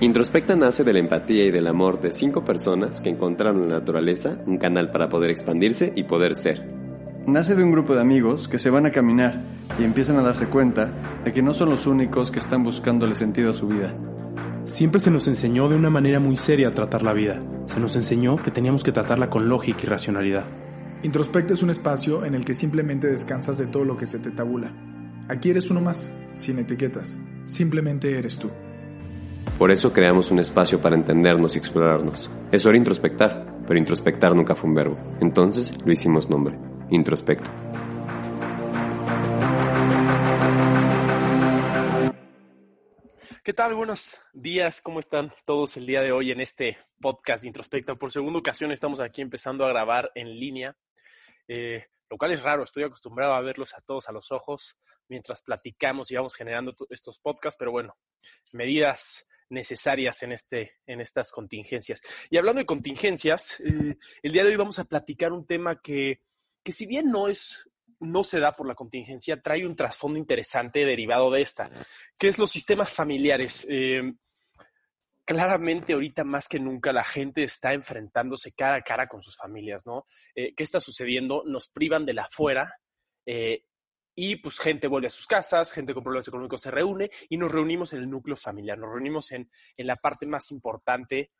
Introspecta nace de la empatía y del amor de cinco personas que encontraron en la naturaleza un canal para poder expandirse y poder ser. Nace de un grupo de amigos que se van a caminar y empiezan a darse cuenta de que no son los únicos que están buscándole sentido a su vida. Siempre se nos enseñó de una manera muy seria a tratar la vida. Se nos enseñó que teníamos que tratarla con lógica y racionalidad. Introspecta es un espacio en el que simplemente descansas de todo lo que se te tabula. Aquí eres uno más, sin etiquetas. Simplemente eres tú. Por eso creamos un espacio para entendernos y explorarnos. Es hora introspectar, pero introspectar nunca fue un verbo. Entonces lo hicimos nombre, introspecto. ¿Qué tal? Buenos días. ¿Cómo están todos el día de hoy en este podcast de? Por segunda ocasión estamos aquí empezando a grabar en línea, eh, lo cual es raro. Estoy acostumbrado a verlos a todos a los ojos mientras platicamos y vamos generando estos podcasts, pero bueno, medidas necesarias en, este, en estas contingencias. Y hablando de contingencias, eh, el día de hoy vamos a platicar un tema que, que si bien no es no se da por la contingencia, trae un trasfondo interesante derivado de esta, que es los sistemas familiares. Eh, claramente ahorita más que nunca la gente está enfrentándose cara a cara con sus familias, ¿no? Eh, ¿Qué está sucediendo? Nos privan de la afuera y pues gente vuelve a sus casas, gente con problemas económicos se reúne y nos reunimos en el núcleo familiar, nos reunimos en, en la parte más importante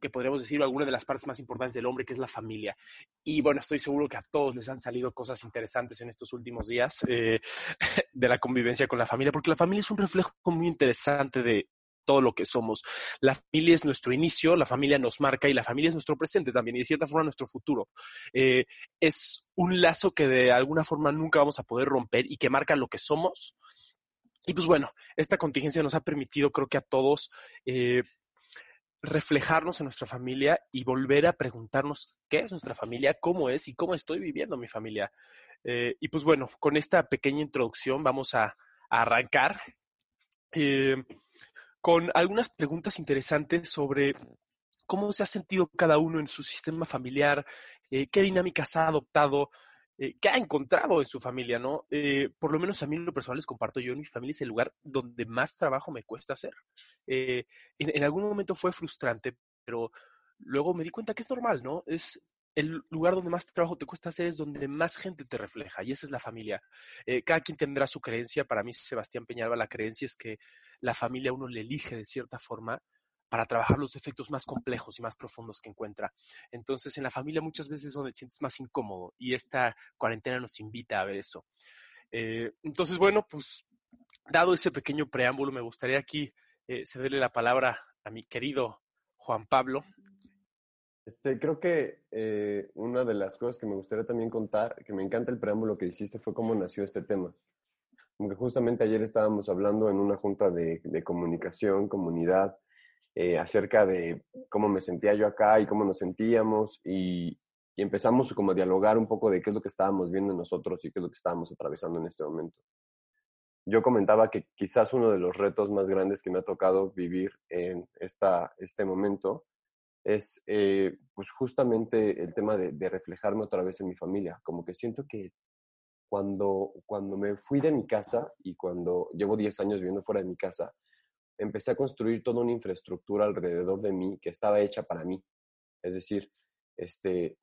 que podríamos decir alguna de las partes más importantes del hombre, que es la familia. Y bueno, estoy seguro que a todos les han salido cosas interesantes en estos últimos días eh, de la convivencia con la familia, porque la familia es un reflejo muy interesante de, todo lo que somos. La familia es nuestro inicio, la familia nos marca y la familia es nuestro presente también y de cierta forma nuestro futuro. Eh, es un lazo que de alguna forma nunca vamos a poder romper y que marca lo que somos. Y pues bueno, esta contingencia nos ha permitido, creo que a todos, eh, reflejarnos en nuestra familia y volver a preguntarnos qué es nuestra familia, cómo es y cómo estoy viviendo mi familia. Eh, y pues bueno, con esta pequeña introducción vamos a, arrancar con algunas preguntas interesantes sobre cómo se ha sentido cada uno en su sistema familiar, eh, qué dinámicas ha adoptado, eh, qué ha encontrado en su familia, ¿no? Eh, por lo menos a mí en lo personal les comparto, yo en mi familia es el lugar donde más trabajo me cuesta hacer. En, en, algún momento fue frustrante, pero luego me di cuenta que es normal, ¿no? Es el lugar donde más trabajo te cuesta hacer es donde más gente te refleja y esa es la familia. Eh, cada quien tendrá su creencia. Para mí, Sebastián Peñalba, la creencia es que la familia uno le elige de cierta forma para trabajar los efectos más complejos y más profundos que encuentra. Entonces, en la familia muchas veces es donde te sientes más incómodo y esta cuarentena nos invita a ver eso. Eh, entonces, bueno, pues dado ese pequeño preámbulo, me gustaría aquí eh, cederle la palabra a mi querido Juan Pablo este, creo que eh, una de las cosas que me gustaría también contar, que me encanta el preámbulo que hiciste, fue cómo nació este tema. Como que justamente ayer estábamos hablando en una junta de, comunicación, comunidad, eh, acerca de cómo me sentía yo acá y cómo nos sentíamos y, y, empezamos como a dialogar un poco de qué es lo que estábamos viendo nosotros y qué es lo que estábamos atravesando en este momento. Yo comentaba que quizás uno de los retos más grandes que me ha tocado vivir en esta, este momento es eh, pues justamente el tema de, reflejarme otra vez en mi familia. Como que siento que cuando, cuando me fui de mi casa y cuando llevo 10 años viviendo fuera de mi casa, empecé a construir toda una infraestructura alrededor de mí que estaba hecha para mí. Es decir, este,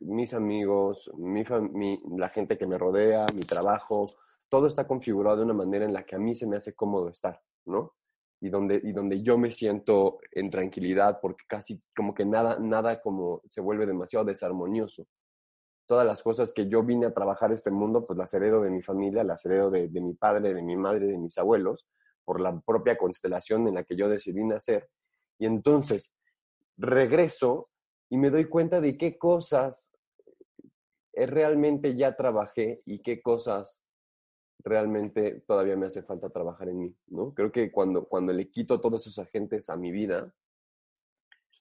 mis amigos, mi, mi, la gente que me rodea, mi trabajo, todo está configurado de una manera en la que a mí se me hace cómodo estar, ¿no? Y donde, y donde yo me siento en tranquilidad porque casi como que nada, nada como se vuelve demasiado desarmonioso. Todas las cosas que yo vine a trabajar este mundo, pues las heredo de mi familia, las heredo de, mi padre, de mi madre, de mis abuelos, por la propia constelación en la que yo decidí nacer. Y entonces regreso y me doy cuenta de qué cosas realmente ya trabajé y qué cosas realmente todavía me hace falta trabajar en mí, ¿no? Creo que cuando, cuando le quito todos esos agentes a mi vida,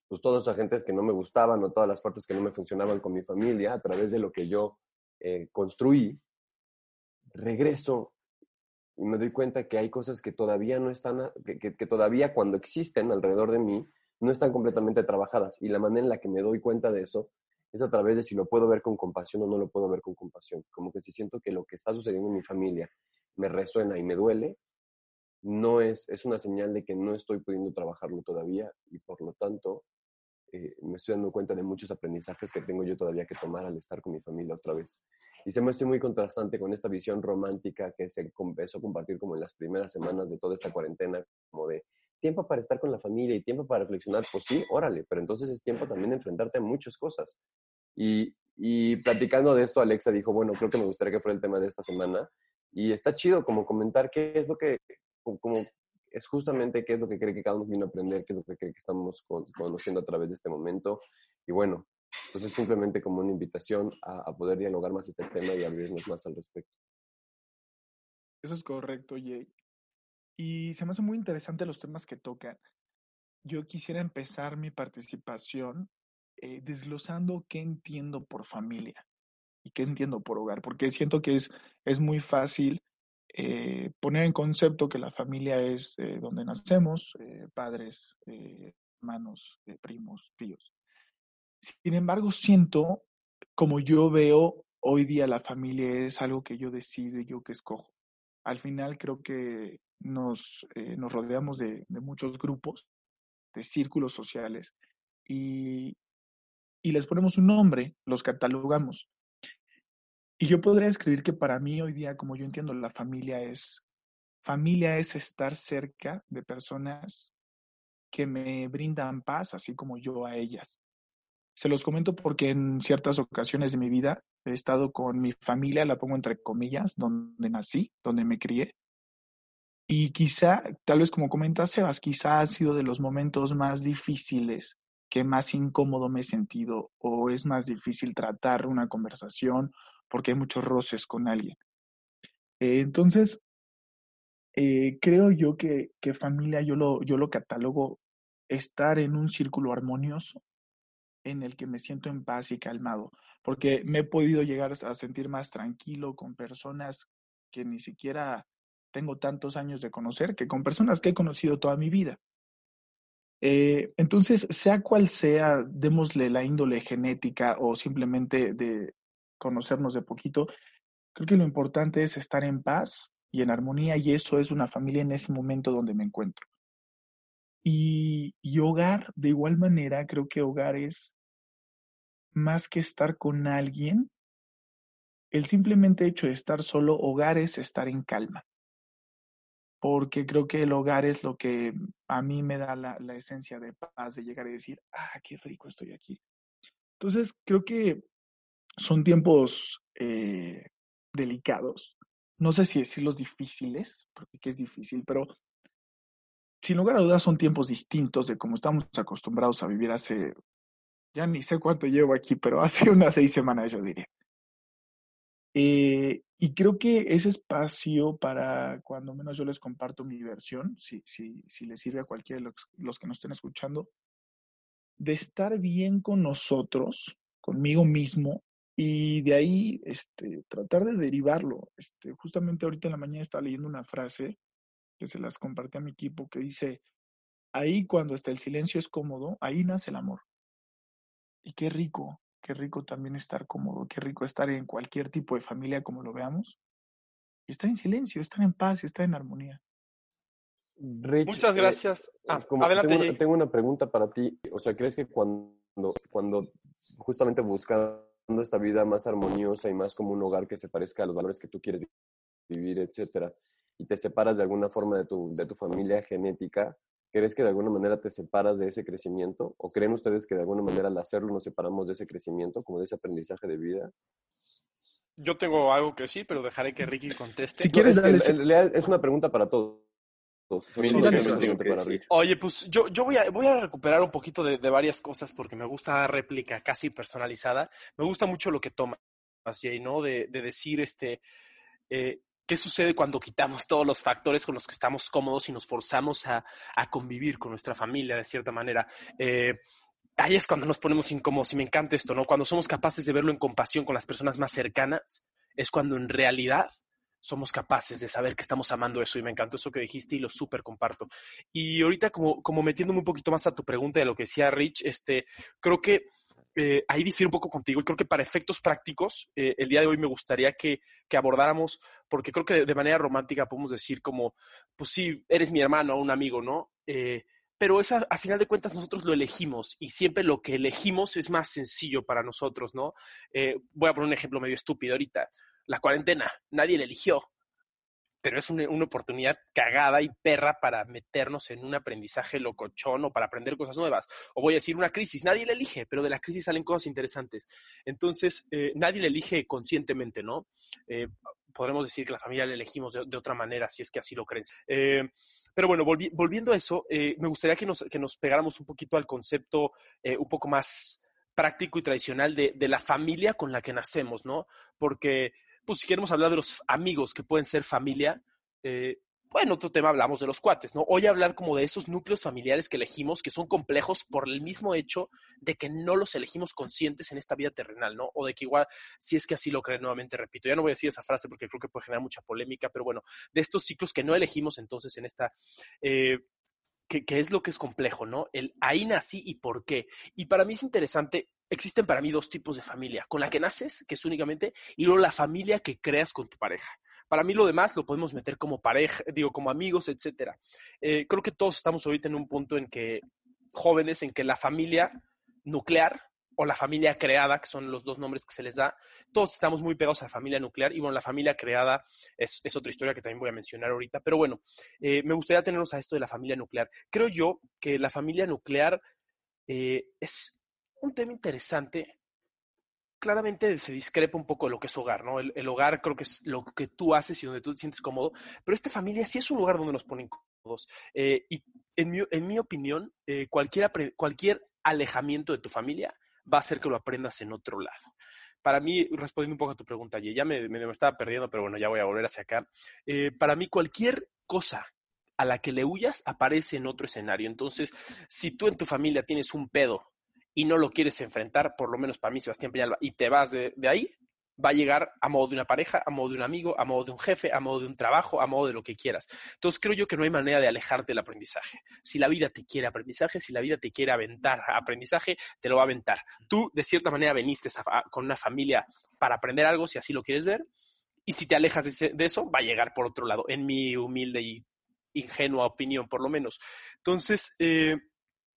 pues todos esos agentes que no me gustaban o todas las partes que no me funcionaban con mi familia, a través de lo que yo eh, construí, regreso y me doy cuenta que hay cosas que todavía no están, que, que, todavía cuando existen alrededor de mí, no están completamente trabajadas. Y la manera en la que me doy cuenta de eso es a través de si lo puedo ver con compasión o no lo puedo ver con compasión. Como que si siento que lo que está sucediendo en mi familia me resuena y me duele, no es, es una señal de que no estoy pudiendo trabajarlo todavía y por lo tanto eh, me estoy dando cuenta de muchos aprendizajes que tengo yo todavía que tomar al estar con mi familia otra vez. Y se me hace muy contrastante con esta visión romántica que se empezó a compartir como en las primeras semanas de toda esta cuarentena, como de tiempo para estar con la familia y tiempo para reflexionar, pues sí, órale, pero entonces es tiempo también de enfrentarte a muchas cosas. Y, y platicando de esto, Alexa dijo, bueno, creo que me gustaría que fuera el tema de esta semana. Y está chido como comentar qué es lo que, como es justamente qué es lo que cree que cada uno vino a aprender, qué es lo que cree que estamos conociendo a través de este momento. Y bueno, pues es simplemente como una invitación a, poder dialogar más este tema y abrirnos más al respecto. Eso es correcto, Jay. Y se me hace muy interesante los temas que tocan. Yo quisiera empezar mi participación eh, desglosando qué entiendo por familia y qué entiendo por hogar, porque siento que es, es muy fácil eh, poner en concepto que la familia es eh, donde nacemos, eh, padres, hermanos, primos, tíos. Sin embargo, siento, como yo veo hoy día la familia es algo que yo decido y yo que escojo. Al final creo que nos, nos rodeamos de, de, muchos grupos, de círculos sociales, y, y les ponemos un nombre, los catalogamos. Y yo podría escribir que para mí hoy día, como yo entiendo, la familia es, familia es estar cerca de personas que me brindan paz, así como yo a ellas. Se los comento porque en ciertas ocasiones de mi vida he estado con mi familia, la pongo entre comillas, donde nací, donde me crié. Y quizá, tal vez como comenta Sebas, quizá ha sido de los momentos más difíciles que más incómodo me he sentido o es más difícil tratar una conversación porque hay muchos roces con alguien. Eh, entonces, eh, creo yo que, que, familia, yo lo, yo lo catalogo estar en un círculo armonioso en el que me siento en paz y calmado, porque me he podido llegar a sentir más tranquilo con personas que ni siquiera tengo tantos años de conocer, que con personas que he conocido toda mi vida. Eh, entonces, sea cual sea, démosle la índole genética o simplemente de, conocernos de poquito, creo que lo importante es estar en paz y en armonía y eso es una familia en ese momento donde me encuentro. Y, y hogar, de igual manera, creo que hogar es más que estar con alguien, el simplemente hecho de estar solo, hogar es estar en calma. Porque creo que el hogar es lo que a mí me da la, esencia de paz, de llegar y decir, ah, qué rico estoy aquí. Entonces, creo que son tiempos eh, delicados. No sé si decirlos difíciles, porque es difícil, pero sin lugar a dudas son tiempos distintos de como estamos acostumbrados a vivir hace, ya ni sé cuánto llevo aquí, pero hace unas seis semanas yo diría. Eh, y creo que ese espacio para, cuando menos yo les comparto mi versión, si, si, si les sirve a cualquiera de los, los que nos estén escuchando, de estar bien con nosotros, conmigo mismo, y de ahí este, tratar de derivarlo. Este, justamente ahorita en la mañana estaba leyendo una frase que se las compartí a mi equipo que dice, ahí cuando está el silencio es cómodo, ahí nace el amor. Y qué rico, qué rico también estar cómodo, qué rico estar en cualquier tipo de familia como lo veamos. Y estar en silencio, estar en paz, estar en armonía. Muchas eh, gracias. ah, adelante, tengo, tengo, una pregunta para ti. O sea, ¿crees que cuando, cuando justamente buscas esta vida más armoniosa y más como un hogar que se parezca a los valores que tú quieres vivir, etcétera, y te separas de alguna forma de tu, de tu familia genética, ¿crees que de alguna manera te separas de ese crecimiento? ¿O creen ustedes que de alguna manera al hacerlo nos separamos de ese crecimiento, como de ese aprendizaje de vida? Yo tengo algo que sí, pero dejaré que Ricky conteste. Si quieres, es, es una pregunta para todos. Oye, pues yo, yo voy, a, voy a recuperar un poquito de, varias cosas porque me gusta la réplica casi personalizada. Me gusta mucho lo que toma así, ¿no? De, decir, este, eh, ¿qué sucede cuando quitamos todos los factores con los que estamos cómodos y nos forzamos a, convivir con nuestra familia de cierta manera? Eh, ahí es cuando nos ponemos incómodos y me encanta esto, ¿no? Cuando somos capaces de verlo en compasión con las personas más cercanas, es cuando en realidad somos capaces de saber que estamos amando eso y me encantó eso que dijiste y lo súper comparto. Y ahorita como, como metiéndome un poquito más a tu pregunta de lo que decía Rich, este, creo que eh, ahí difiero un poco contigo y creo que para efectos prácticos, eh, el día de hoy me gustaría que, que abordáramos, porque creo que de, manera romántica podemos decir como, pues sí, eres mi hermano o un amigo, ¿no? pero esa, a final de cuentas nosotros lo elegimos y siempre lo que elegimos es más sencillo para nosotros, ¿no? voy a poner un ejemplo medio estúpido ahorita. La cuarentena, nadie la eligió, pero es una, oportunidad cagada y perra para meternos en un aprendizaje locochón o para aprender cosas nuevas. O voy a decir una crisis, nadie la elige, pero de la crisis salen cosas interesantes. Entonces, eh, nadie la elige conscientemente, ¿no? Eh, podremos decir que la familia la elegimos de, otra manera, si es que así lo creen. Eh, pero bueno, volviendo a eso, me gustaría que nos, que nos pegáramos un poquito al concepto un poco más práctico y tradicional de, de, la familia con la que nacemos, ¿no? Porque pues si queremos hablar de los amigos que pueden ser familia, eh, bueno, otro tema hablamos de los cuates, ¿no? Hoy hablar como de esos núcleos familiares que elegimos, que son complejos por el mismo hecho de que no los elegimos conscientes en esta vida terrenal, ¿no? O de que igual, si es que así lo creen, nuevamente repito, ya no voy a decir esa frase porque creo que puede generar mucha polémica, pero bueno, de estos ciclos que no elegimos entonces en esta... Eh, que, es lo que es complejo, ¿no? El ahí nací y por qué. Y para mí es interesante existen para mí dos tipos de familia, con la que naces, que es únicamente, y luego la familia que creas con tu pareja. Para mí lo demás lo podemos meter como pareja, digo, como amigos, etcétera. Eh, creo que todos estamos ahorita en un punto en que, jóvenes, en que la familia nuclear o la familia creada, que son los dos nombres que se les da, todos estamos muy pegados a la familia nuclear y bueno, la familia creada es, otra historia que también voy a mencionar ahorita, pero bueno, eh, me gustaría tenernos a esto de la familia nuclear. Creo yo que la familia nuclear eh, es un tema interesante. Claramente se discrepa un poco de lo que es hogar, ¿no? El, hogar creo que es lo que tú haces y donde tú te sientes cómodo, pero esta familia sí es un lugar donde nos ponen cómodos. Eh, y en mi, en mi opinión, eh, cualquier, cualquier alejamiento de tu familia va a hacer que lo aprendas en otro lado. Para mí, respondiendo un poco a tu pregunta, ya me, me, estaba perdiendo, pero bueno, ya voy a volver hacia acá. Eh, para mí, cualquier cosa a la que le huyas aparece en otro escenario. Entonces, si tú en tu familia tienes un pedo y no lo quieres enfrentar, por lo menos para mí, Sebastián Peñalba, y te vas de, ahí, va a llegar a modo de una pareja, a modo de un amigo, a modo de un jefe, a modo de un trabajo, a modo de lo que quieras. Entonces creo yo que no hay manera de alejarte del aprendizaje. Si la vida te quiere aprendizaje, si la vida te quiere aventar aprendizaje, te lo va a aventar. Tú de cierta manera veniste con una familia para aprender algo, si así lo quieres ver, y si te alejas de, eso, va a llegar por otro lado, en mi humilde y ingenua opinión, por lo menos. Entonces, eh,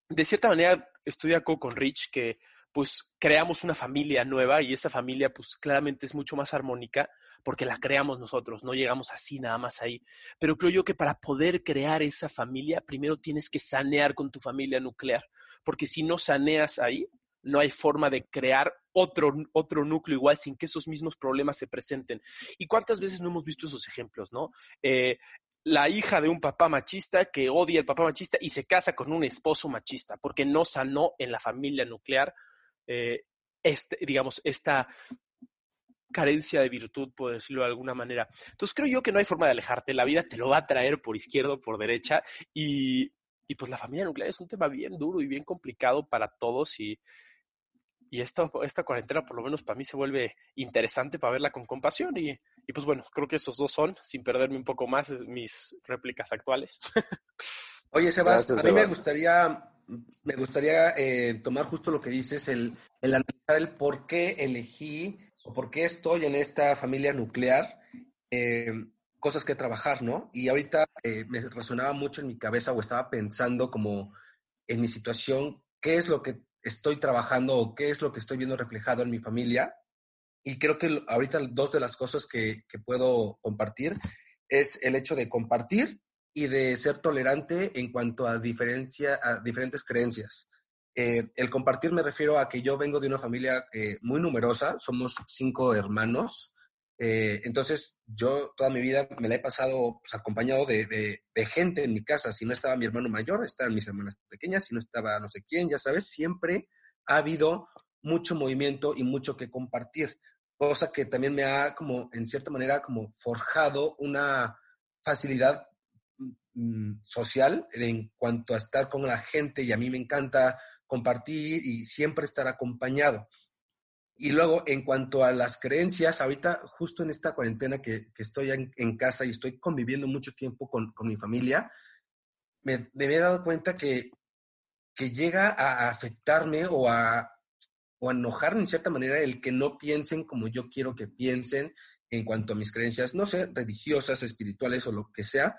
de cierta manera de acuerdo con Rich que pues creamos una familia nueva y esa familia pues claramente es mucho más armónica porque la creamos nosotros, no llegamos así nada más ahí. Pero creo yo que para poder crear esa familia, primero tienes que sanear con tu familia nuclear, porque si no saneas ahí, no hay forma de crear otro, otro núcleo igual sin que esos mismos problemas se presenten. ¿Y cuántas veces no hemos visto esos ejemplos, no? Eh, la hija de un papá machista que odia al papá machista y se casa con un esposo machista, porque no sanó en la familia nuclear, eh, este, digamos, esta carencia de virtud, por decirlo de alguna manera. Entonces creo yo que no hay forma de alejarte, la vida te lo va a traer por izquierda o por derecha y, y pues la familia nuclear es un tema bien duro y bien complicado para todos y, y esta, esta cuarentena por lo menos para mí se vuelve interesante para verla con compasión y, y, pues bueno, creo que esos dos son, sin perderme un poco más, mis réplicas actuales. Oye, Sebas, a mí me gustaría, me gustaría eh, tomar justo lo que dices, el, el, analizar el por qué elegí o por qué estoy en esta familia nuclear, eh, cosas que trabajar, ¿no? Y ahorita eh, me resonaba mucho en mi cabeza o estaba pensando como en mi situación, qué es lo que estoy trabajando o qué es lo que estoy viendo reflejado en mi familia. Y creo que ahorita dos de las cosas que, puedo compartir es el hecho de compartir y de ser tolerante en cuanto a, diferencia, a diferentes creencias. Eh, el compartir me refiero a que yo vengo de una familia eh, muy numerosa, somos cinco hermanos, eh, entonces, yo toda mi vida me la he pasado pues, acompañado de, gente en mi casa. Si no estaba mi hermano mayor, estaban mis hermanas pequeñas. Si no estaba no sé quién, ya sabes, siempre ha habido mucho movimiento y mucho que compartir. Cosa que también me ha, como, en cierta manera, como forjado una facilidad mm, social en cuanto a estar con la gente y a mí me encanta compartir y siempre estar acompañado. Y luego, en cuanto a las creencias, ahorita, justo en esta cuarentena que, estoy en, casa y estoy conviviendo mucho tiempo con, mi familia, me, he dado cuenta que, que llega a afectarme o a o enojar en cierta manera el que no piensen como yo quiero que piensen en cuanto a mis creencias, no sé, religiosas, espirituales o lo que sea,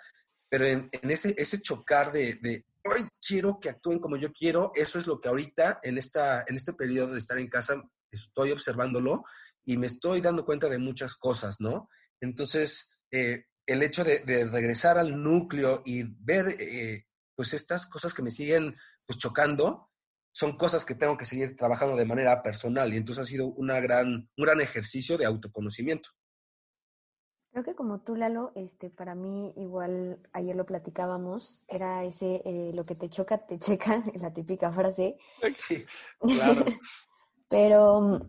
pero en, ese, ese chocar de, de hoy quiero que actúen como yo quiero, eso es lo que ahorita en, esta, en este periodo de estar en casa estoy observándolo y me estoy dando cuenta de muchas cosas, ¿no? Entonces, eh, el hecho de, regresar al núcleo y ver, eh, pues, estas cosas que me siguen, pues, chocando, son cosas que tengo que seguir trabajando de manera personal y entonces ha sido una gran, un gran ejercicio de autoconocimiento. Creo que como tú, Lalo, este, para mí igual ayer lo platicábamos, era ese eh, lo que te choca, te checa, la típica frase. claro. Pero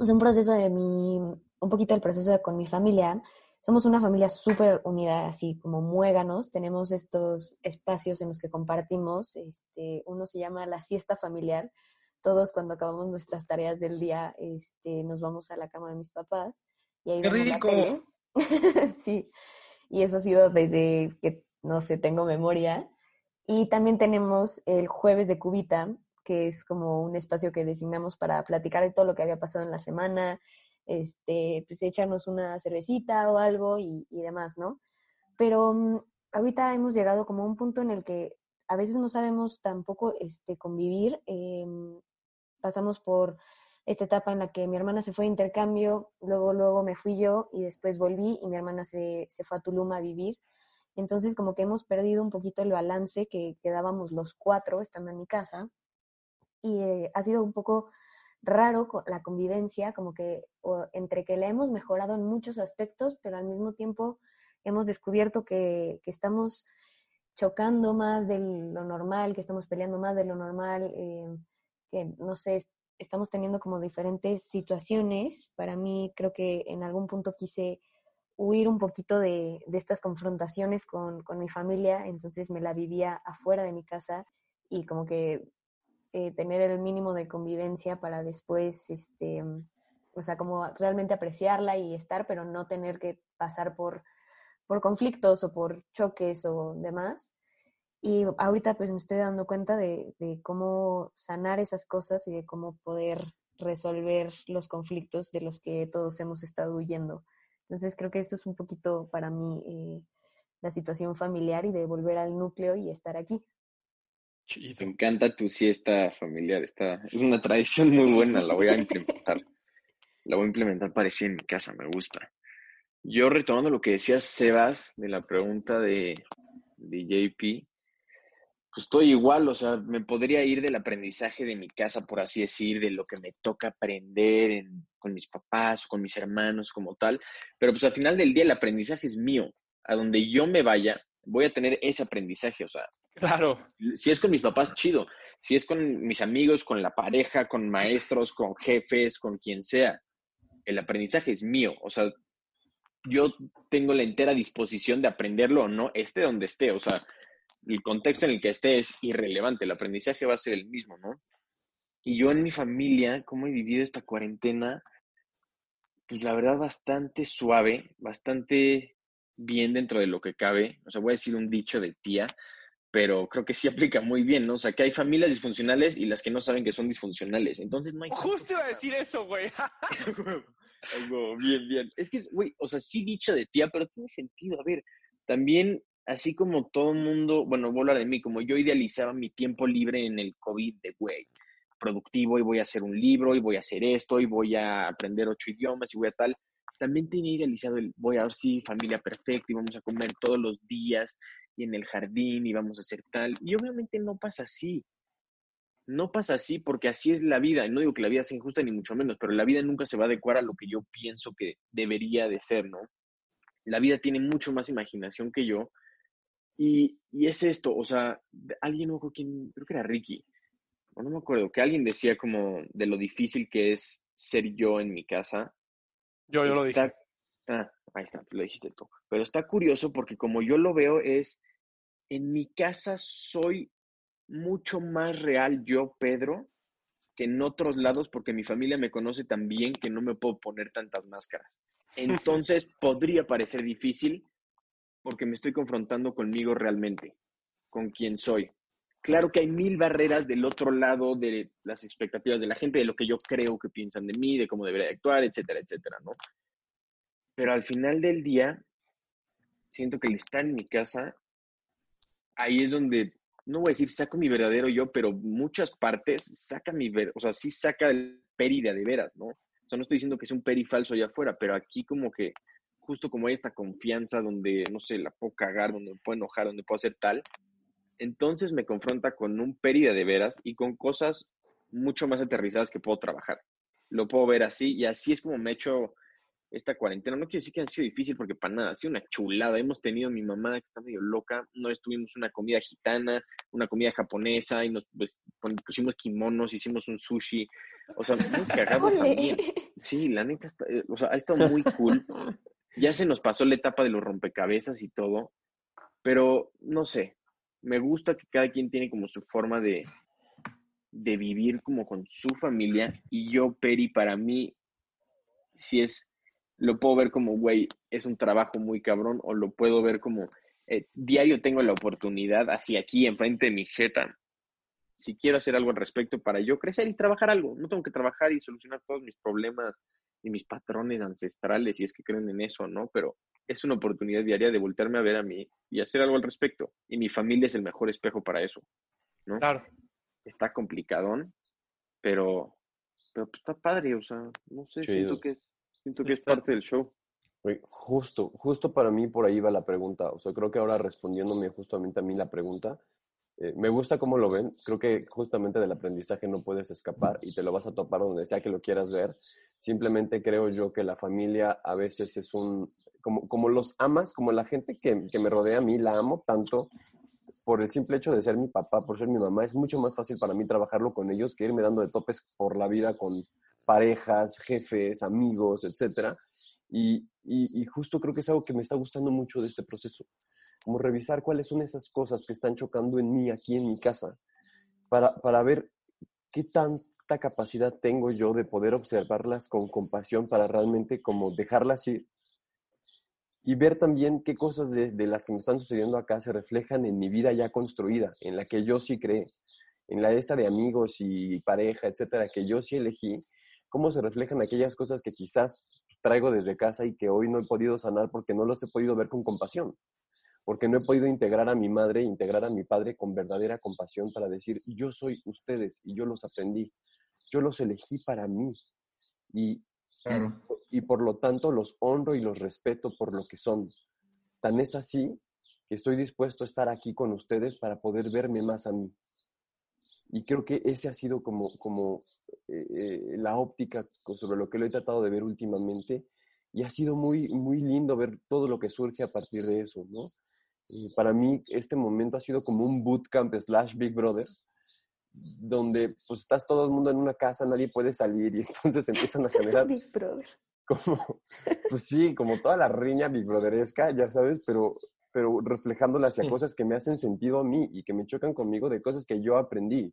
es un proceso de mi, un poquito el proceso de, con mi familia. Somos una familia súper unida, así como muéganos. Tenemos estos espacios en los que compartimos. Este, uno se llama la siesta familiar. Todos cuando acabamos nuestras tareas del día, este, nos vamos a la cama de mis papás. Y ahí ¡Qué rico! sí, y eso ha sido desde que, no sé, tengo memoria. Y también tenemos el jueves de cubita, que es como un espacio que designamos para platicar de todo lo que había pasado en la semana, este, pues echarnos una cervecita o algo y, demás, ¿no? Pero mm, ahorita hemos llegado como a un punto en el que a veces no sabemos tampoco este, convivir. Em, pasamos por esta etapa en la que mi hermana se fue de intercambio, luego, luego me fui yo y después volví y mi hermana se, se fue a Tulum a vivir. Entonces como que hemos perdido un poquito el balance que quedábamos los cuatro estando en mi casa y eh, ha sido un poco raro la convivencia, como que entre que la hemos mejorado en muchos aspectos, pero al mismo tiempo hemos descubierto que, que estamos chocando más de lo normal, que estamos peleando más de lo normal, eh, que no sé, estamos teniendo como diferentes situaciones. Para mí creo que en algún punto quise huir un poquito de, de estas confrontaciones con, con, mi familia, entonces me la vivía afuera de mi casa y como que eh, tener el mínimo de convivencia para después, este, o sea, como realmente apreciarla y estar, pero no tener que pasar por, por conflictos o por choques o demás. Y ahorita pues me estoy dando cuenta de, cómo sanar esas cosas y de cómo poder resolver los conflictos de los que todos hemos estado huyendo. Entonces creo que eso es un poquito para mí eh, la situación familiar y de volver al núcleo y estar aquí. Me encanta tu siesta familiar, está, es una tradición muy buena, la voy a implementar. la voy a implementar parecía en mi casa, me gusta. Yo retomando lo que decías, Sebas, de la pregunta de, de JP, pues estoy igual, o sea, me podría ir del aprendizaje de mi casa, por así decir, de lo que me toca aprender con mis papás o con mis hermanos como tal, pero pues al final del día el aprendizaje es mío. A donde yo me vaya, voy a tener ese aprendizaje, o sea. Claro. Si es con mis papás, chido. Si es con mis amigos, con la pareja, con maestros, con jefes, con quien sea, el aprendizaje es mío, o sea, yo tengo la entera disposición de aprenderlo o no, esté donde esté, o sea, el contexto en el que esté es irrelevante, el aprendizaje va a ser el mismo, ¿no? Y yo en mi familia, ¿cómo he vivido esta cuarentena? Pues la verdad bastante suave, bastante bien dentro de lo que cabe. O sea, voy a decir un dicho de tía, pero creo que sí aplica muy bien, ¿no? O sea, que hay familias disfuncionales y las que no saben que son disfuncionales. Entonces no hay... Justo iba a decir eso, güey. Algo bien, bien. Es que, güey, o sea, sí dicho de tía, pero tiene sentido. A ver, también así como todo el mundo, bueno, voy a hablar de mí, como yo idealizaba mi tiempo libre en el COVID de, güey, productivo y voy a hacer un libro y voy a hacer esto y voy a aprender ocho idiomas y voy a tal. También tenía idealizado el, voy a ver familia perfecta y vamos a comer todos los días y en el jardín y vamos a hacer tal. Y obviamente no pasa así. No pasa así porque así es la vida. Y no digo que la vida sea injusta ni mucho menos, pero la vida nunca se va a adecuar a lo que yo pienso que debería de ser, ¿no? La vida tiene mucho más imaginación que yo y, es esto, o sea, alguien, ojo, quién, creo que era Ricky, o no me acuerdo, que alguien decía como de lo difícil que es ser yo en mi casa. Yo, yo lo dije. Ah, ahí está, lo dijiste tú. Pero está curioso porque como yo lo veo es, en mi casa soy mucho más real yo, Pedro, que en otros lados porque mi familia me conoce tan bien que no me puedo poner tantas máscaras. Entonces podría parecer difícil, porque me estoy confrontando conmigo realmente, con quién soy. Claro que hay mil barreras del otro lado de las expectativas de la gente, de lo que yo creo que piensan de mí, de cómo debería actuar, etcétera, etcétera, ¿no? Pero al final del día, siento que el estar en mi casa, ahí es donde, no voy a decir saco mi verdadero yo, pero muchas partes saca mi, o sea, sí saca el peri de, de veras, ¿no? O sea, no estoy diciendo que es un peri falso allá afuera, pero aquí como que, justo como hay esta confianza donde, no sé, la puedo cagar, donde me puedo enojar, donde puedo hacer tal, entonces me confronta con un peri de, veras y con cosas mucho más aterrizadas que puedo trabajar. Lo puedo ver así y así es como me he hecho esta cuarentena. No quiero decir que ha sido difícil porque para nada, ha sido una chulada. Hemos tenido mi mamá que está medio loca. Una vez tuvimos una comida gitana, una comida japonesa y nos pues, pusimos kimonos, hicimos un sushi. O sea, muy cagado también. Sí, la neta, está, eh, o sea, ha estado muy cool. Ya se nos pasó la etapa de los rompecabezas y todo, pero no sé, me gusta que cada quien tiene como su forma de, de vivir como con su familia y yo, Peri, para mí, si es lo puedo ver como, güey, es un trabajo muy cabrón, o lo puedo ver como, eh, diario tengo la oportunidad, así aquí enfrente de mi jeta, si quiero hacer algo al respecto para yo crecer y trabajar algo. No tengo que trabajar y solucionar todos mis problemas y mis patrones ancestrales, si es que creen en eso, ¿no? Pero es una oportunidad diaria de voltearme a ver a mí y hacer algo al respecto. Y mi familia es el mejor espejo para eso, ¿no? Claro. Está complicadón, pero, pero está padre, o sea, no sé, siento que es Siento que es parte del show. Justo, justo para mí por ahí va la pregunta. O sea, creo que ahora respondiéndome justamente a mí la pregunta, eh, me gusta cómo lo ven. Creo que justamente del aprendizaje no puedes escapar y te lo vas a topar donde sea que lo quieras ver. Simplemente creo yo que la familia a veces es un, como, como los amas, como la gente que, que me rodea a mí, la amo tanto por el simple hecho de ser mi papá, por ser mi mamá. Es mucho más fácil para mí trabajarlo con ellos que irme dando de topes por la vida con parejas, jefes, amigos, etc. Y, justo creo que es algo que me está gustando mucho de este proceso, como revisar cuáles son esas cosas que están chocando en mí aquí en mi casa, para, para ver qué tanta capacidad tengo yo de poder observarlas con compasión para realmente como dejarlas ir y ver también qué cosas de, las que me están sucediendo acá se reflejan en mi vida ya construida, en la que yo sí creé, en la esta de amigos y pareja, etcétera, que yo sí elegí cómo se reflejan aquellas cosas que quizás traigo desde casa y que hoy no he podido sanar porque no los he podido ver con compasión, porque no he podido integrar a mi madre, integrar a mi padre con verdadera compasión para decir, yo soy ustedes y yo los aprendí, yo los elegí para mí y, y por lo tanto los honro y los respeto por lo que son. Tan es así que estoy dispuesto a estar aquí con ustedes para poder verme más a mí. Y creo que ese ha sido como, como eh, eh, la óptica sobre lo que lo he tratado de ver últimamente y ha sido muy, muy lindo ver todo lo que surge a partir de eso, ¿no? Para mí este momento ha sido como un bootcamp slash Big Brother, donde pues estás todo el mundo en una casa, nadie puede salir y entonces empiezan a generar... Big Brother. Como, pues sí, como toda la riña Big Brotheresca, ya sabes, pero pero reflejándole hacia cosas que me hacen sentido a mí y que me chocan conmigo de cosas que yo aprendí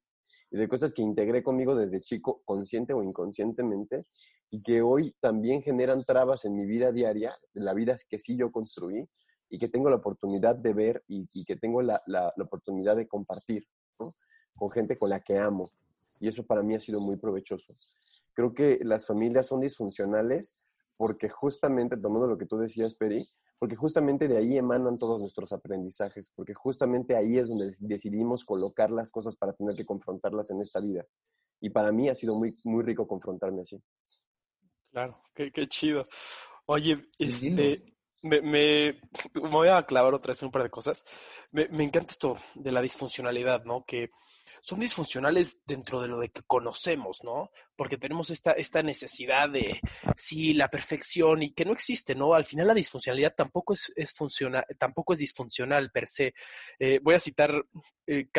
y de cosas que integré conmigo desde chico, consciente o inconscientemente, y que hoy también generan trabas en mi vida diaria, en la vida que sí yo construí y que tengo la oportunidad de ver y, que tengo la, la, oportunidad de compartir con gente con la que amo. Y eso para mí ha sido muy provechoso. Creo que las familias son disfuncionales porque justamente, tomando lo que tú decías, Peri, porque justamente de ahí emanan todos nuestros aprendizajes, porque justamente ahí es donde decidimos colocar las cosas para tener que confrontarlas en esta vida. Y para mí ha sido muy, muy rico confrontarme así. Claro, qué, qué chido. Oye, este, me, voy a clavar otra vez un par de cosas. Me, me encanta esto de la disfuncionalidad, ¿no? Que son disfuncionales dentro de lo de que conocemos, ¿no? Porque tenemos esta, esta necesidad de, sí, la perfección y que no existe, ¿no? Al final la disfuncionalidad tampoco es, es funcional, tampoco es disfuncional per se. Eh, voy a citar eh,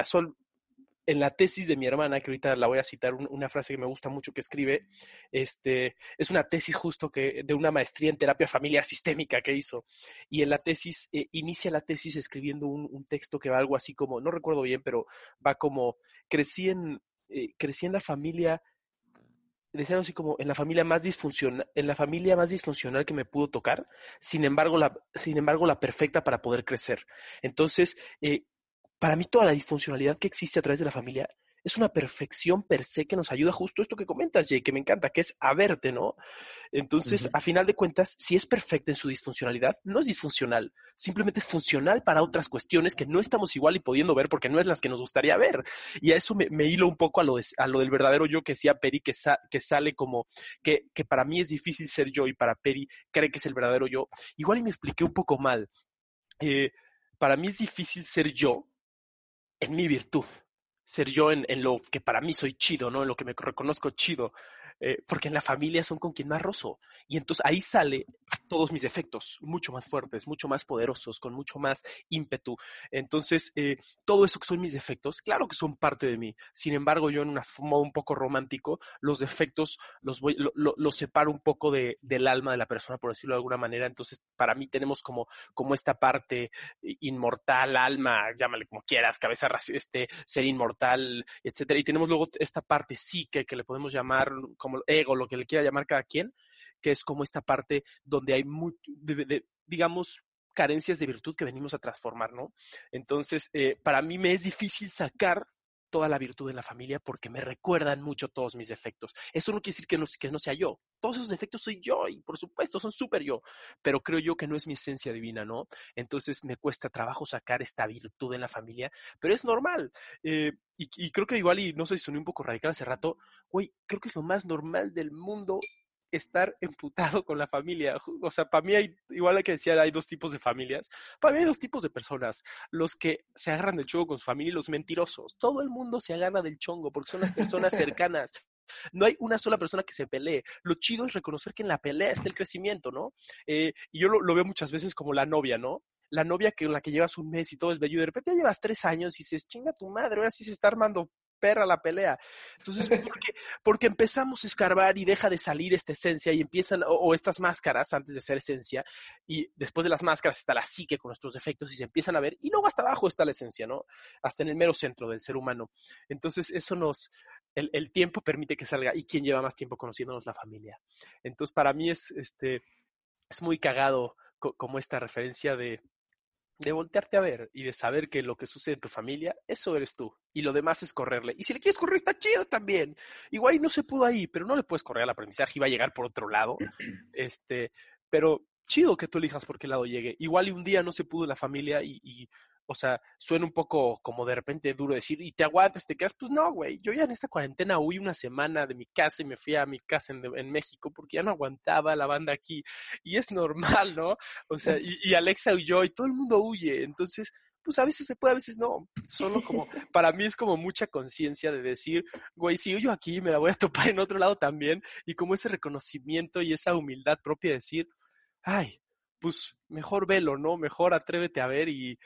en la tesis de mi hermana, que ahorita la voy a citar, una frase que me gusta mucho que escribe, este, es una tesis justo que, de una maestría en terapia familiar sistémica que hizo. Y en la tesis, eh, inicia la tesis escribiendo un, texto que va algo así como, no recuerdo bien, pero va como, crecí en, eh, crecí en la familia, decía así como, en la familia más disfuncional, en la familia más disfuncional que me pudo tocar, sin embargo, la, sin embargo, la perfecta para poder crecer. Entonces, eh, para mí toda la disfuncionalidad que existe a través de la familia es una perfección per se que nos ayuda justo esto que comentas, Jay, que me encanta, que es a verte, ¿no? Entonces, a final de cuentas, si es perfecta en su disfuncionalidad, no es disfuncional, simplemente es funcional para otras cuestiones que no estamos igual y pudiendo ver porque no es las que nos gustaría ver. Y a eso me, hilo un poco a lo, a lo del verdadero yo que decía Peri, que, que sale como que, que para mí es difícil ser yo y para Peri cree que es el verdadero yo. Igual y me expliqué un poco mal. Eh, para mí es difícil ser yo en mi virtud ser yo en, en, lo que para mí soy chido, ¿no? En lo que me reconozco chido. Eh, porque en la familia son con quien más rozo. Y entonces ahí sale todos mis efectos, mucho más fuertes, mucho más poderosos, con mucho más ímpetu. Entonces, eh, todo eso que son mis defectos, claro que son parte de mí. Sin embargo, yo en un modo un poco romántico, los defectos los voy, lo, separo un poco de, del alma de la persona, por decirlo de alguna manera. Entonces, para mí tenemos como, como esta parte inmortal, alma, llámale como quieras, cabeza, este, ser inmortal, etcétera. Y tenemos luego esta parte psique que le podemos llamar como ego, lo que le quiera llamar cada quien, que es como esta parte donde hay, mucho, digamos, carencias de virtud que venimos a transformar, ¿no? Entonces, eh, para mí me es difícil sacar toda la virtud de la familia porque me recuerdan mucho todos mis defectos. Eso no quiere decir que no, que no sea yo. Todos esos defectos soy yo y por supuesto son súper yo, pero creo yo que no es mi esencia divina, ¿no? Entonces me cuesta trabajo sacar esta virtud en la familia, pero es normal. Eh, y, y, creo que igual, y no sé si soné un poco radical hace rato, güey, creo que es lo más normal del mundo estar emputado con la familia. O sea, para mí hay, igual hay que decir, hay dos tipos de familias. Para mí hay dos tipos de personas. Los que se agarran del chongo con su familia y los mentirosos. Todo el mundo se agarra del chongo porque son las personas cercanas. No hay una sola persona que se pelee. Lo chido es reconocer que en la pelea está el crecimiento, ¿no? Eh, y yo lo, veo muchas veces como la novia, ¿no? La novia que la que llevas un mes y todo es bello de repente ya llevas tres años y dices, chinga tu madre, ahora sí se está armando perra la pelea. Entonces, porque, porque empezamos a escarbar y deja de salir esta esencia y empiezan, o, estas máscaras antes de ser esencia, y después de las máscaras está la psique con nuestros defectos y se empiezan a ver, y luego hasta abajo está la esencia, ¿no? Hasta en el mero centro del ser humano. Entonces, eso nos, el, el tiempo permite que salga, y quién lleva más tiempo conociéndonos la familia. Entonces, para mí es, este, es muy cagado como esta referencia de, de voltearte a ver y de saber que lo que sucede en tu familia, eso eres tú. Y lo demás es correrle. Y si le quieres correr, está chido también. Igual no se pudo ahí, pero no le puedes correr al aprendizaje y va a llegar por otro lado. Este, pero chido que tú elijas por qué lado llegue. Igual y un día no se pudo en la familia y o sea, suena un poco como de repente duro decir, y te aguantas, te quedas, pues no, güey, yo ya en esta cuarentena huí una semana de mi casa y me fui a mi casa en, México porque ya no aguantaba la banda aquí. Y es normal, ¿no? O sea, y, Alexa huyó y todo el mundo huye. Entonces, pues a veces se puede, a veces no. Solo como, para mí es como mucha conciencia de decir, güey, si huyo aquí, me la voy a topar en otro lado también. Y como ese reconocimiento y esa humildad propia de decir, ay, pues mejor velo, ¿no? Mejor atrévete a ver y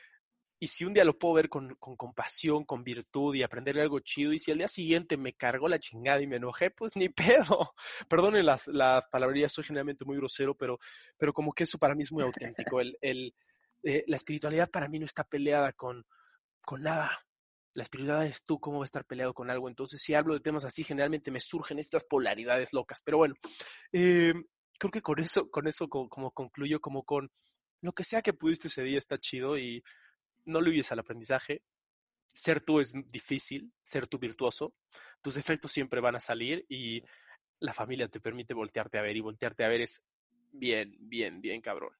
y si un día lo puedo ver con, compasión, con virtud y aprenderle algo chido, y si al día siguiente me cargó la chingada y me enojé, pues ni pedo. Perdonen las, las palabrerías, soy generalmente muy grosero, pero, pero como que eso para mí es muy auténtico. El, el, eh, la espiritualidad para mí no está peleada con, con nada. La espiritualidad es tú, cómo va a estar peleado con algo. Entonces, si hablo de temas así, generalmente me surgen estas polaridades locas. Pero bueno, eh, creo que con eso, con eso como concluyo, como con lo que sea que pudiste ese día está chido y no le huyes al aprendizaje. Ser tú es difícil, ser tú virtuoso. Tus efectos siempre van a salir y la familia te permite voltearte a ver y voltearte a ver es bien, bien, bien cabrón.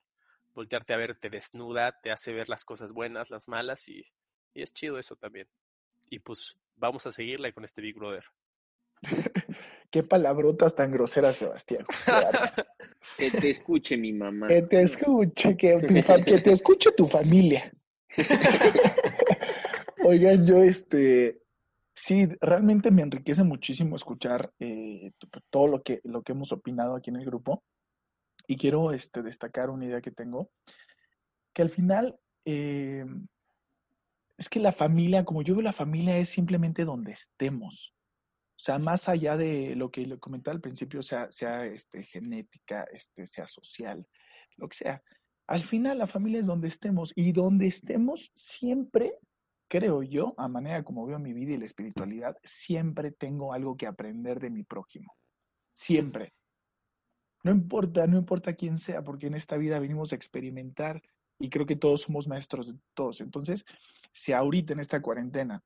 Voltearte a ver te desnuda, te hace ver las cosas buenas, las malas y, es chido eso también. Y pues vamos a seguirle con este Big Brother. Qué palabrotas tan groseras, Sebastián. que te escuche mi mamá. Que te escuche, que, que te escuche tu familia. Oigan, yo este, sí, realmente me enriquece muchísimo escuchar eh, todo lo que, lo que hemos opinado aquí en el grupo. Y quiero este, destacar una idea que tengo, que al final eh, es que la familia, como yo veo la familia, es simplemente donde estemos. O sea, más allá de lo que comentaba al principio, sea, sea este, genética, este, sea social, lo que sea. Al final la familia es donde estemos y donde estemos siempre, creo yo, a manera como veo mi vida y la espiritualidad, siempre tengo algo que aprender de mi prójimo. Siempre. No importa, no importa quién sea, porque en esta vida venimos a experimentar y creo que todos somos maestros de todos. Entonces, si ahorita en esta cuarentena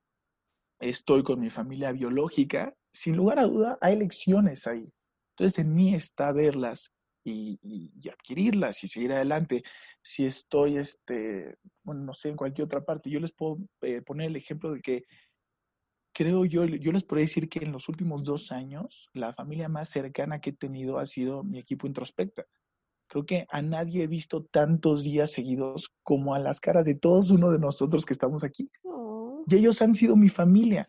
estoy con mi familia biológica, sin lugar a duda hay lecciones ahí. Entonces en mí está verlas y, adquirirlas y seguir adelante. Si estoy, este, bueno, no sé, en cualquier otra parte, yo les puedo eh, poner el ejemplo de que creo yo, yo les puedo decir que en los últimos dos años, la familia más cercana que he tenido ha sido mi equipo Introspecta. Creo que a nadie he visto tantos días seguidos como a las caras de todos uno de nosotros que estamos aquí. Oh. Y ellos han sido mi familia.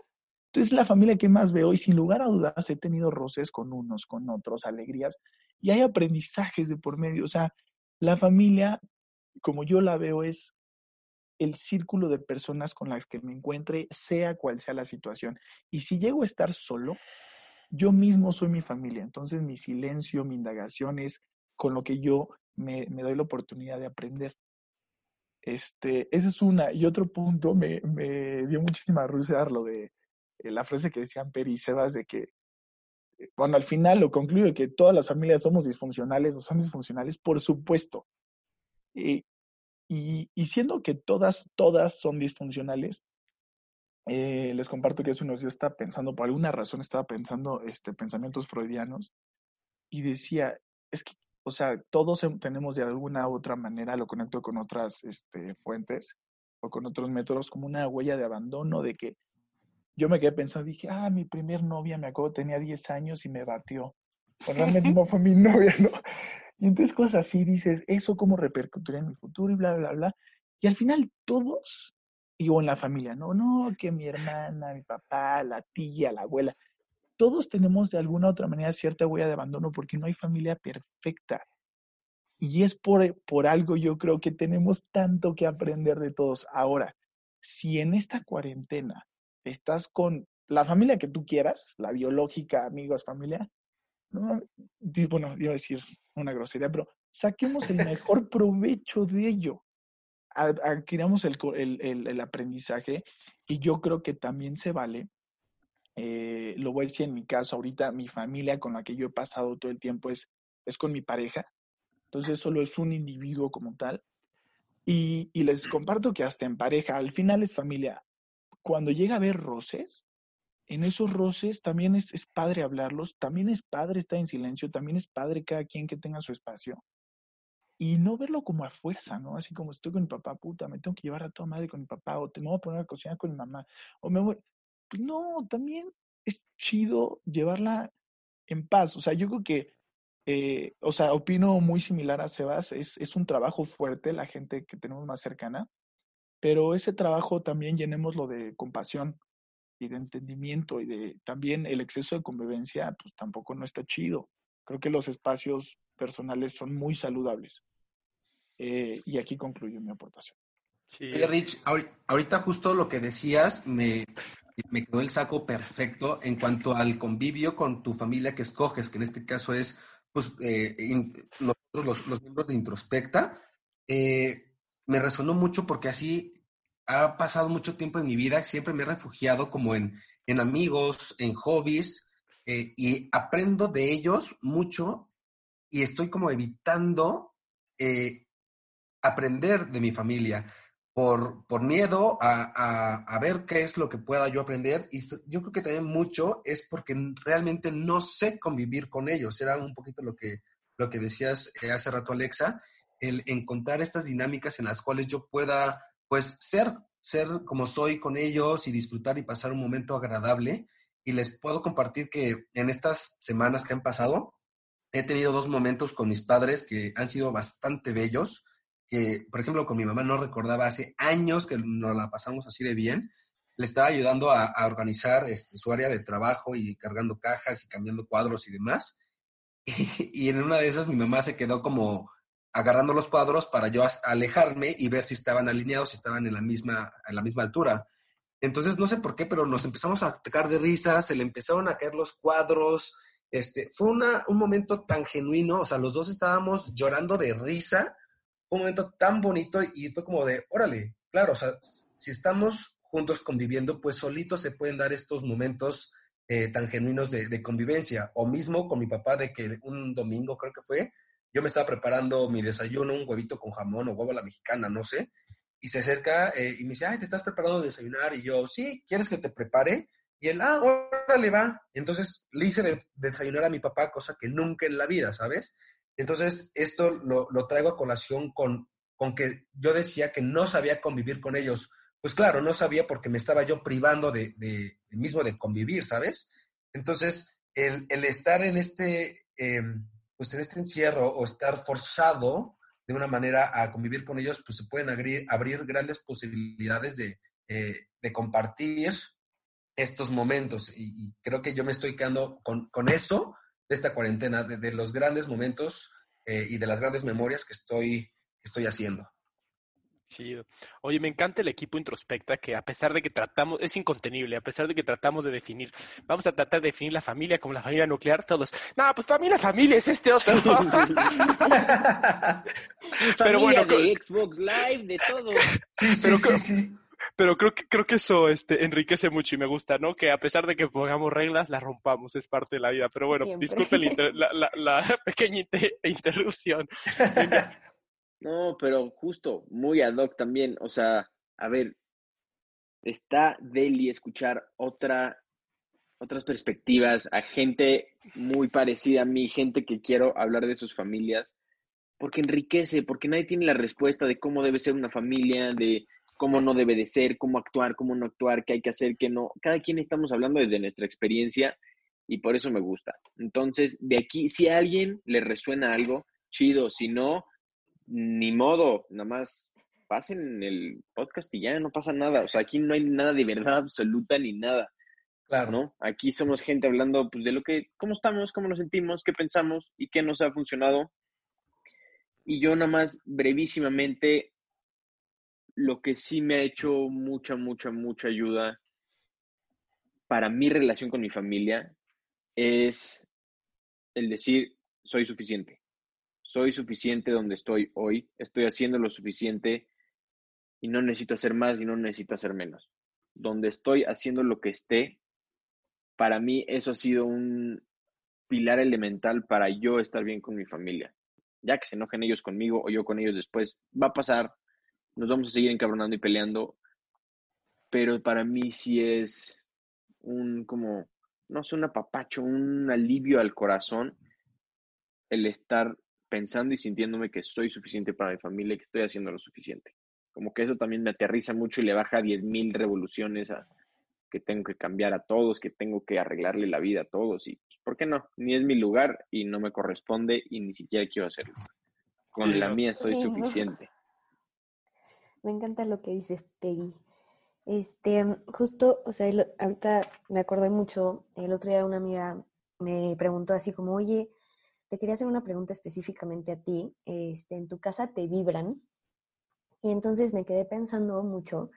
Entonces, la familia que más veo y sin lugar a dudas he tenido roces con unos, con otros, alegrías y hay aprendizajes de por medio. O sea, la familia, como yo la veo, es el círculo de personas con las que me encuentre, sea cual sea la situación. Y si llego a estar solo, yo mismo soy mi familia. Entonces, mi silencio, mi indagación es con lo que yo me, doy la oportunidad de aprender. Este, esa es una. Y otro punto, me, me dio muchísima risa lo de la frase que decían Peri y Sebas de que, eh, bueno, al final lo concluyo que todas las familias somos disfuncionales o son disfuncionales, por supuesto. Y, y, siendo que todas, todas son disfuncionales, eh, les comparto que hace unos días estaba pensando, por alguna razón estaba pensando este, pensamientos freudianos y decía, es que, o sea, todos tenemos de alguna u otra manera, lo conecto con otras este, fuentes o con otros métodos, como una huella de abandono, de que yo me quedé pensando, dije, ah, mi primer novia, me acuerdo, tenía 10 años y me batió. Pues realmente no fue mi novia, ¿no? Y entonces cosas así, dices, ¿eso cómo repercutiría en mi futuro? Y bla, bla, bla. Y al final todos, digo, en la familia, no, no, que mi hermana, mi papá, la tía, la abuela, todos tenemos de alguna u otra manera cierta huella de abandono porque no hay familia perfecta. Y es por, por algo yo creo que tenemos tanto que aprender de todos. Ahora, si en esta cuarentena estás con la familia que tú quieras, la biológica, amigos, familia, no, bueno, iba a decir una grosería, pero saquemos el mejor provecho de ello. Adquiramos el, el, el, aprendizaje y yo creo que también se vale, eh, lo voy a decir en mi caso, ahorita mi familia con la que yo he pasado todo el tiempo es, es con mi pareja, entonces solo es un individuo como tal. Y, y les comparto que hasta en pareja, al final es familia cuando llega a haber roces, en esos roces también es, padre hablarlos, también es padre estar en silencio, también es padre cada quien que tenga su espacio. Y no verlo como a fuerza, ¿no? Así como estoy con mi papá, puta, me tengo que llevar a toda madre con mi papá, o te voy a poner a cocinar con mi mamá, o me voy. Pues no, también es chido llevarla en paz. O sea, yo creo que, eh, o sea, opino muy similar a Sebas, es, es un trabajo fuerte la gente que tenemos más cercana, pero ese trabajo también llenémoslo de compasión y de entendimiento y de también el exceso de convivencia, pues tampoco no está chido. Creo que los espacios personales son muy saludables. Eh, y aquí concluyo mi aportación. Sí. Rich, ahorita justo lo que decías me, me quedó el saco perfecto en cuanto al convivio con tu familia que escoges, que en este caso es pues, eh, nosotros los, miembros de Introspecta. Eh, me resonó mucho porque así ha pasado mucho tiempo en mi vida, siempre me he refugiado como en, en amigos, en hobbies, eh, y aprendo de ellos mucho y estoy como evitando eh, aprender de mi familia por, por miedo a, a, ver qué es lo que pueda yo aprender. Y yo creo que también mucho es porque realmente no sé convivir con ellos. Era un poquito lo que, lo que decías eh, hace rato, Alexa, el encontrar estas dinámicas en las cuales yo pueda pues ser, ser como soy con ellos y disfrutar y pasar un momento agradable. Y les puedo compartir que en estas semanas que han pasado, he tenido dos momentos con mis padres que han sido bastante bellos, que por ejemplo con mi mamá no recordaba hace años que nos la pasamos así de bien. Le estaba ayudando a, organizar este, su área de trabajo y cargando cajas y cambiando cuadros y demás. y en una de esas mi mamá se quedó como agarrando los cuadros para yo alejarme y ver si estaban alineados, si estaban en la misma, en la misma altura. Entonces, no sé por qué, pero nos empezamos a atacar de risa, se le empezaron a caer los cuadros. Este, fue una, un momento tan genuino, o sea, los dos estábamos llorando de risa, un momento tan bonito y fue como de, órale, claro, o sea, si estamos juntos conviviendo, pues solitos se pueden dar estos momentos eh, tan genuinos de, convivencia. O mismo con mi papá de que un domingo creo que fue, yo me estaba preparando mi desayuno, un huevito con jamón o huevo a la mexicana, no sé, y se acerca eh, y me dice, ay, ¿te estás preparando de desayunar? Y yo, sí, ¿quieres que te prepare? Y él, ah, órale, va. Entonces le hice de, desayunar a mi papá, cosa que nunca en la vida, ¿sabes? Entonces, esto lo, lo traigo a colación con, con que yo decía que no sabía convivir con ellos. Pues claro, no sabía porque me estaba yo privando de, de, mismo de convivir, ¿sabes? Entonces, el, el estar en este, em, pues en este encierro o estar forzado de una manera a convivir con ellos, pues se pueden abrir, grandes posibilidades de, eh, de compartir estos momentos. Y, creo que yo me estoy quedando con, con eso de esta cuarentena, de, de los grandes momentos eh, y de las grandes memorias que estoy, que estoy haciendo. Chido. Oye, me encanta el equipo Introspecta que a pesar de que tratamos, es incontenible, a pesar de que tratamos de definir, vamos a tratar de definir la familia como la familia nuclear, todos, no, pues para mí la familia es este otro. pero bueno, de Xbox Live, de todo. pero, sí, sí, pero creo que creo que eso este, enriquece mucho y me gusta, ¿no? Que a pesar de que pongamos reglas, las rompamos, es parte de la vida. Pero bueno, disculpe la, la, la, pequeña interrupción. No, pero justo, muy ad hoc también. O sea, a ver, está deli escuchar otra, otras perspectivas, a gente muy parecida a mí, gente que quiero hablar de sus familias, porque enriquece, porque nadie tiene la respuesta de cómo debe ser una familia, de cómo no debe de ser, cómo actuar, cómo no actuar, qué hay que hacer, qué no. Cada quien estamos hablando desde nuestra experiencia y por eso me gusta. Entonces, de aquí, si a alguien le resuena algo, chido, si no, ni modo, nada más pasen el podcast y ya no pasa nada. O sea, aquí no hay nada de verdad absoluta ni nada. Claro. ¿No? Aquí somos gente hablando pues, de lo que, cómo estamos, cómo nos sentimos, qué pensamos y qué nos ha funcionado. Y yo nada más brevísimamente, lo que sí me ha hecho mucha, mucha, mucha ayuda para mi relación con mi familia es el decir, soy suficiente soy suficiente donde estoy hoy, estoy haciendo lo suficiente y no necesito hacer más y no necesito hacer menos. Donde estoy haciendo lo que esté, para mí eso ha sido un pilar elemental para yo estar bien con mi familia. Ya que se enojen ellos conmigo o yo con ellos después, va a pasar, nos vamos a seguir encabronando y peleando, pero para mí sí es un como, no sé, un apapacho, un alivio al corazón el estar pensando y sintiéndome que soy suficiente para mi familia y que estoy haciendo lo suficiente. Como que eso también me aterriza mucho y le baja 10.000 revoluciones a que tengo que cambiar a todos, que tengo que arreglarle la vida a todos. Y, pues, ¿por qué no? Ni es mi lugar y no me corresponde y ni siquiera quiero hacerlo. Con la mía soy suficiente. Me encanta lo que dices, Peggy. Este, justo, o sea, ahorita me acordé mucho, el otro día una amiga me preguntó así como, oye, te quería hacer una pregunta específicamente a ti. Este, ¿En tu casa te vibran? Y entonces me quedé pensando mucho.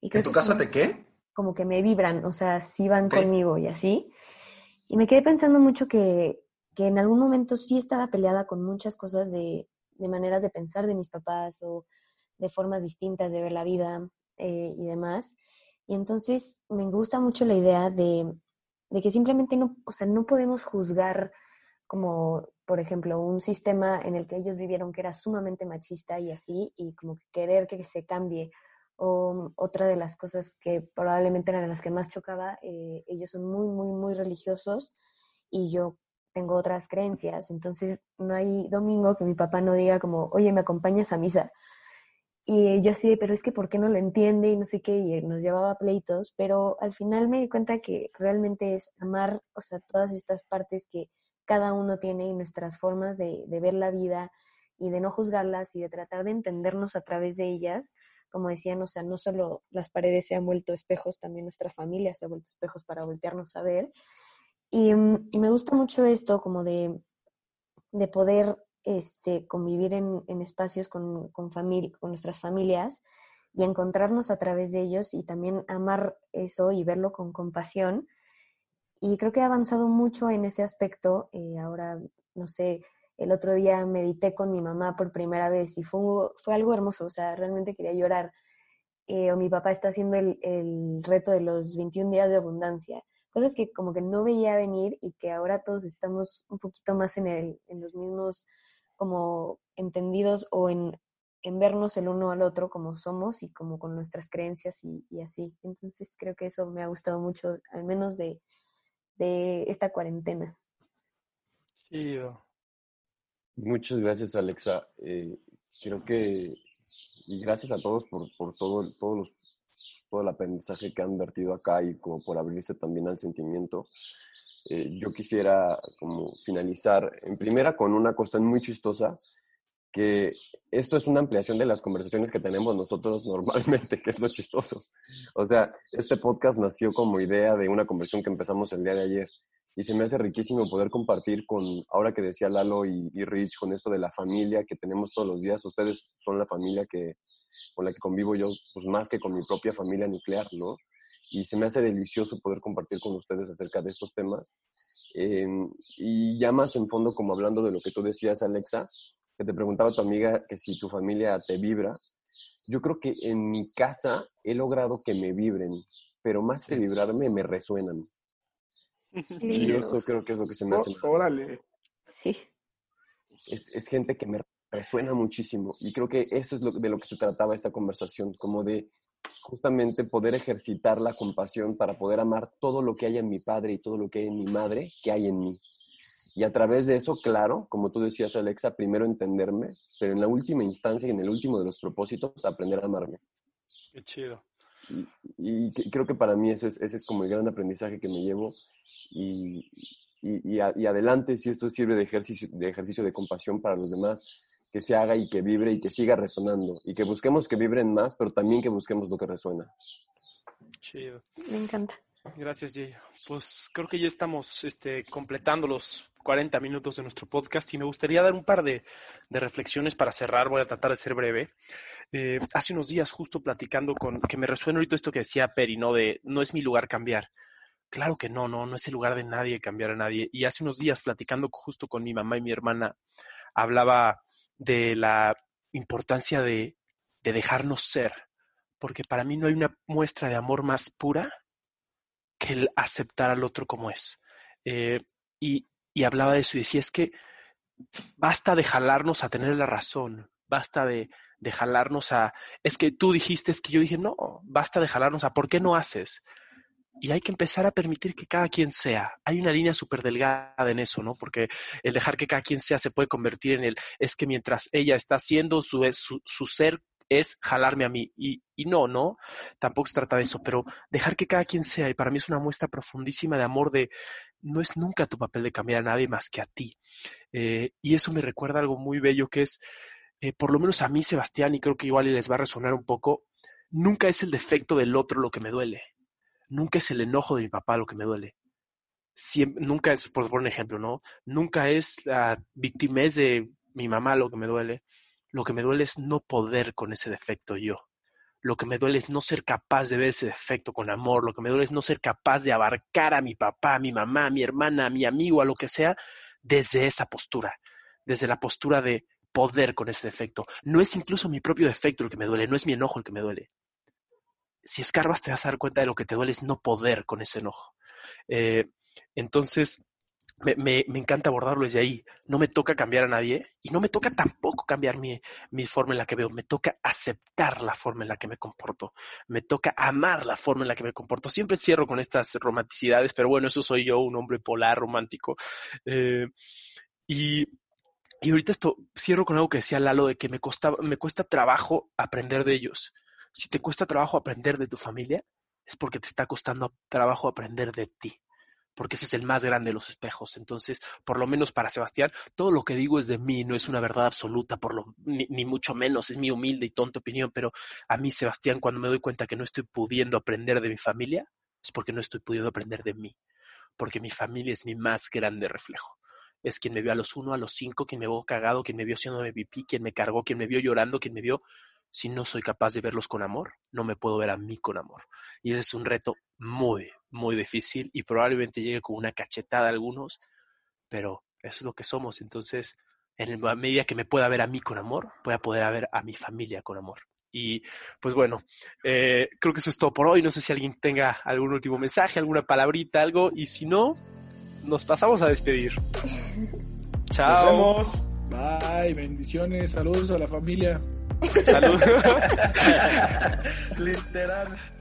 Y ¿En tu casa te qué? Como que me vibran, o sea, sí van conmigo y así. Y me quedé pensando mucho que, que, en algún momento sí estaba peleada con muchas cosas de, de, maneras de pensar de mis papás o de formas distintas de ver la vida eh, y demás. Y entonces me gusta mucho la idea de, de que simplemente no, o sea, no podemos juzgar como, por ejemplo, un sistema en el que ellos vivieron que era sumamente machista y así, y como que querer que se cambie. O otra de las cosas que probablemente eran las que más chocaba, eh, ellos son muy, muy, muy religiosos y yo tengo otras creencias. Entonces, no hay domingo que mi papá no diga como, oye, ¿me acompañas a misa? Y yo así, pero es que ¿por qué no lo entiende? Y no sé qué, y nos llevaba pleitos, pero al final me di cuenta que realmente es amar, o sea, todas estas partes que cada uno tiene y nuestras formas de, ver la vida y de no juzgarlas y de tratar de entendernos a través de ellas. Como decían, o sea, no solo las paredes se han vuelto espejos, también nuestra familia se ha vuelto espejos para voltearnos a ver. Y, mm, me gusta mucho esto, como de, de poder este, convivir en, espacios con nuestras familias y encontrarnos a través de ellos y también amar eso y verlo con compasión y creo que he avanzado mucho en ese aspecto. Eh, ahora, no sé, el otro día medité con mi mamá por primera vez y fue, fue algo hermoso, o sea, realmente quería llorar. Eh, o mi papá está haciendo el, el, reto de los 21 días de abundancia. Cosas que como que no veía venir y que ahora todos estamos un poquito más en, el, en los mismos como entendidos o en, en vernos el uno al otro como somos y como con nuestras creencias y, así. Entonces creo que eso me ha gustado mucho, al menos de, de esta cuarentena. Muchas gracias, Alexa. Eh, creo que, y gracias a todos por, por todo, todos los, todo el aprendizaje que han vertido acá y como por abrirse también al sentimiento. Eh, yo quisiera como finalizar en primera con una cuestión muy chistosa que esto es una ampliación de las conversaciones que tenemos nosotros normalmente, que es lo chistoso. O sea, este podcast nació como idea de una conversación que empezamos el día de ayer y se me hace riquísimo poder compartir con, ahora que decía Lalo y, Rich, con esto de la familia que tenemos todos los días. Ustedes son la familia que, con la que convivo yo, pues más que con mi propia familia nuclear, ¿no? Y se me hace delicioso poder compartir con ustedes acerca de estos temas. Em, y ya más en fondo, como hablando de lo que tú decías, Alexa, que te preguntaba tu amiga que si tu familia te vibra. Yo creo que en mi casa he logrado que me vibren, pero más que vibrarme, me resuenan. Sí. Yo eso creo que es lo que se me hace. órale. Sí. Es, es, gente que me resuena muchísimo. Y creo que eso es lo, de lo que se trataba esta conversación, como de justamente poder ejercitar la compasión para poder amar todo lo que hay en mi padre y todo lo que hay en mi madre, que hay en mí. Y a través de eso, claro, como tú decías, Alexa, primero entenderme, pero en la última instancia y en el último de los propósitos, aprender a amarme. Qué chido. Y, creo que para mí ese es, ese es, como el gran aprendizaje que me llevo. Y, y, adelante, si esto sirve de ejercicio, de ejercicio de compasión para los demás, que se haga y que vibre y que siga resonando. Y que busquemos que vibren más, pero también que busquemos lo que resuena. Chido. Me encanta. Gracias, Jay. Pues creo que ya estamos este, completando los 40 minutos de nuestro podcast y me gustaría dar un par de, reflexiones para cerrar. Voy a tratar de ser breve. Eh, hace unos días, justo platicando con, que me resuena ahorita esto que decía Peri, ¿no? De no es mi lugar cambiar. Claro que no, no, no es el lugar de nadie cambiar a nadie. Y hace unos días, platicando justo con mi mamá y mi hermana, hablaba de la importancia de, de dejarnos ser, porque para mí no hay una muestra de amor más pura que el aceptar al otro como es. Eh, y, y hablaba de eso y decía, es que basta de jalarnos a tener la razón, basta de, de jalarnos a, es que tú dijiste, es que yo dije, no, basta de jalarnos a, ¿por qué no haces? Y hay que empezar a permitir que cada quien sea. Hay una línea súper delgada en eso, ¿no? Porque el dejar que cada quien sea se puede convertir en el, es que mientras ella está haciendo su, su, su ser es jalarme a mí. Y, y, no, no, tampoco se trata de eso, pero dejar que cada quien sea. Y para mí es una muestra profundísima de amor de, no es nunca tu papel de cambiar a nadie más que a ti. Eh, y eso me recuerda algo muy bello que es, eh, por lo menos a mí, Sebastián, y creo que igual les va a resonar un poco, nunca es el defecto del otro lo que me duele. Nunca es el enojo de mi papá lo que me duele. Nunca es, por poner un ejemplo, ¿no? Nunca es la victimez de mi mamá lo que me duele lo que me duele es no poder con ese defecto yo. Lo que me duele es no ser capaz de ver ese defecto con amor. Lo que me duele es no ser capaz de abarcar a mi papá, a mi mamá, a mi hermana, a mi amigo, a lo que sea, desde esa postura. Desde la postura de poder con ese defecto. No es incluso mi propio defecto el que me duele, no es mi enojo el que me duele. Si escarbas te vas a dar cuenta de lo que te duele es no poder con ese enojo. Eh, entonces, me, me, me, encanta abordarlo desde ahí. No me toca cambiar a nadie y no me toca tampoco cambiar mi, forma en la que veo. Me toca aceptar la forma en la que me comporto. Me toca amar la forma en la que me comporto. Siempre cierro con estas romanticidades, pero bueno, eso soy yo, un hombre polar romántico. Eh, y, y ahorita esto cierro con algo que decía Lalo de que me, costaba, me cuesta trabajo aprender de ellos. Si te cuesta trabajo aprender de tu familia, es porque te está costando trabajo aprender de ti porque ese es el más grande de los espejos. Entonces, por lo menos para Sebastián, todo lo que digo es de mí, no es una verdad absoluta, por lo, ni, mucho menos, es mi humilde y tonta opinión, pero a mí, Sebastián, cuando me doy cuenta que no estoy pudiendo aprender de mi familia, es porque no estoy pudiendo aprender de mí, porque mi familia es mi más grande reflejo. Es quien me vio a los uno, a los cinco, quien me vio cagado, quien me vio siendo pipí, quien me cargó, quien me vio llorando, quien me vio si no soy capaz de verlos con amor, no me puedo ver a mí con amor. Y ese es un reto muy, muy difícil y probablemente llegue con una cachetada a algunos, pero eso es lo que somos. Entonces, en la medida que me pueda ver a mí con amor, voy a poder ver a mi familia con amor. Y pues bueno, eh, creo que eso es todo por hoy. No sé si alguien tenga algún último mensaje, alguna palabrita, algo. Y si no, nos pasamos a despedir. Chao. Nos vemos. Bye. Bendiciones. Saludos a la familia. Salud. Literal.